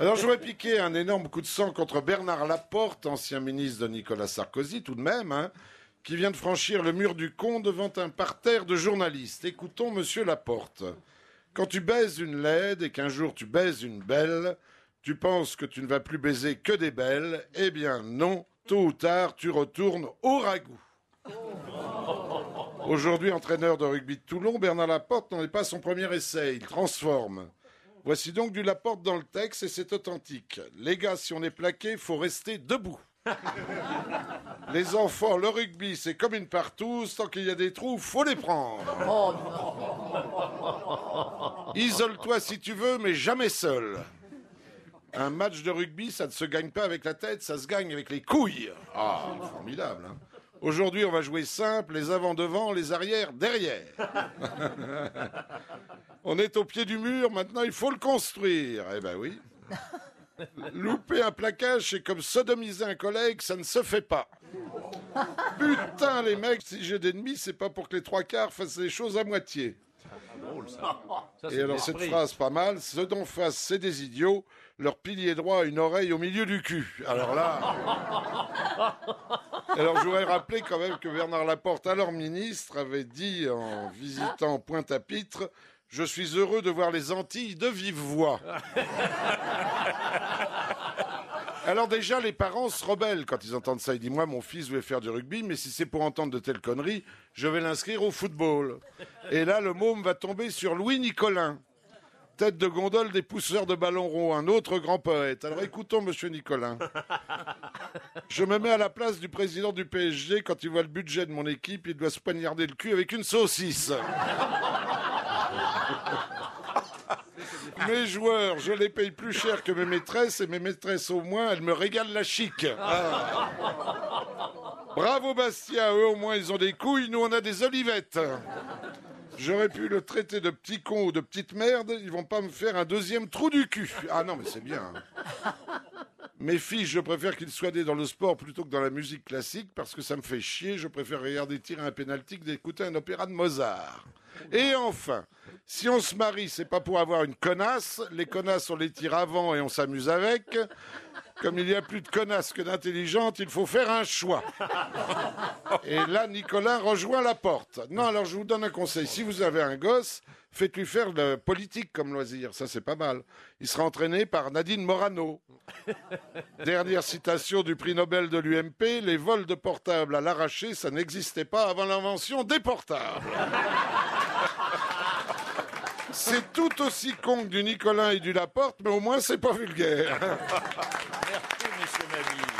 Alors je voudrais piquer un énorme coup de sang contre Bernard Laporte, ancien ministre de Nicolas Sarkozy, tout de même, hein, qui vient de franchir le mur du con devant un parterre de journalistes. Écoutons Monsieur Laporte. Quand tu baises une laide et qu'un jour tu baises une belle, tu penses que tu ne vas plus baiser que des belles. Eh bien non, tôt ou tard, tu retournes au ragoût. Aujourd'hui entraîneur de rugby de Toulon, Bernard Laporte n'en est pas son premier essai, il transforme. Voici donc du Laporte dans le texte et c'est authentique. Les gars, si on est plaqué, faut rester debout. Les enfants, le rugby, c'est comme une partouze, tant qu'il y a des trous, faut les prendre. Isole-toi si tu veux, mais jamais seul. Un match de rugby, ça ne se gagne pas avec la tête, ça se gagne avec les couilles. Ah, formidable. Hein Aujourd'hui, on va jouer simple, les avant devant, les arrières derrière. on est au pied du mur, maintenant il faut le construire. Eh ben oui. Louper un plaquage, c'est comme sodomiser un collègue, ça ne se fait pas. Putain, les mecs, si j'ai d'ennemis, c'est pas pour que les trois quarts fassent les choses à moitié. Et alors cette phrase pas mal, ceux d'en face c'est des idiots, leur pilier droit a une oreille au milieu du cul. Alors là... Alors je voudrais rappeler quand même que Bernard Laporte, alors ministre, avait dit en visitant Pointe-à-Pitre, je suis heureux de voir les Antilles de vive voix. Alors déjà, les parents se rebellent quand ils entendent ça. Ils disent, moi, mon fils veut faire du rugby, mais si c'est pour entendre de telles conneries, je vais l'inscrire au football. Et là, le môme va tomber sur Louis Nicolin, tête de gondole des pousseurs de ballons ronds, un autre grand poète. Alors écoutons, monsieur Nicolin. Je me mets à la place du président du PSG. Quand il voit le budget de mon équipe, il doit se poignarder le cul avec une saucisse. Mes joueurs, je les paye plus cher que mes maîtresses et mes maîtresses au moins, elles me régalent la chic. Ah. Bravo Bastia, eux au moins ils ont des couilles, nous on a des olivettes. J'aurais pu le traiter de petit con ou de petite merde, ils vont pas me faire un deuxième trou du cul. Ah non mais c'est bien. Mes filles, je préfère qu'ils soient dans le sport plutôt que dans la musique classique parce que ça me fait chier. Je préfère regarder tirer un pénalty que d'écouter un opéra de Mozart. Et enfin, si on se marie, c'est pas pour avoir une connasse. Les connasses, on les tire avant et on s'amuse avec. Comme il y a plus de connasses que d'intelligentes, il faut faire un choix. Et là, Nicolas rejoint la porte. Non, alors je vous donne un conseil. Si vous avez un gosse, faites-lui faire de politique comme loisir. Ça, c'est pas mal. Il sera entraîné par Nadine Morano. Dernière citation du prix Nobel de l'UMP. Les vols de portables à l'arraché, ça n'existait pas avant l'invention des portables. C'est tout aussi con que du Nicolas et du Laporte, mais au moins c'est pas vulgaire. Merci, monsieur Mabille.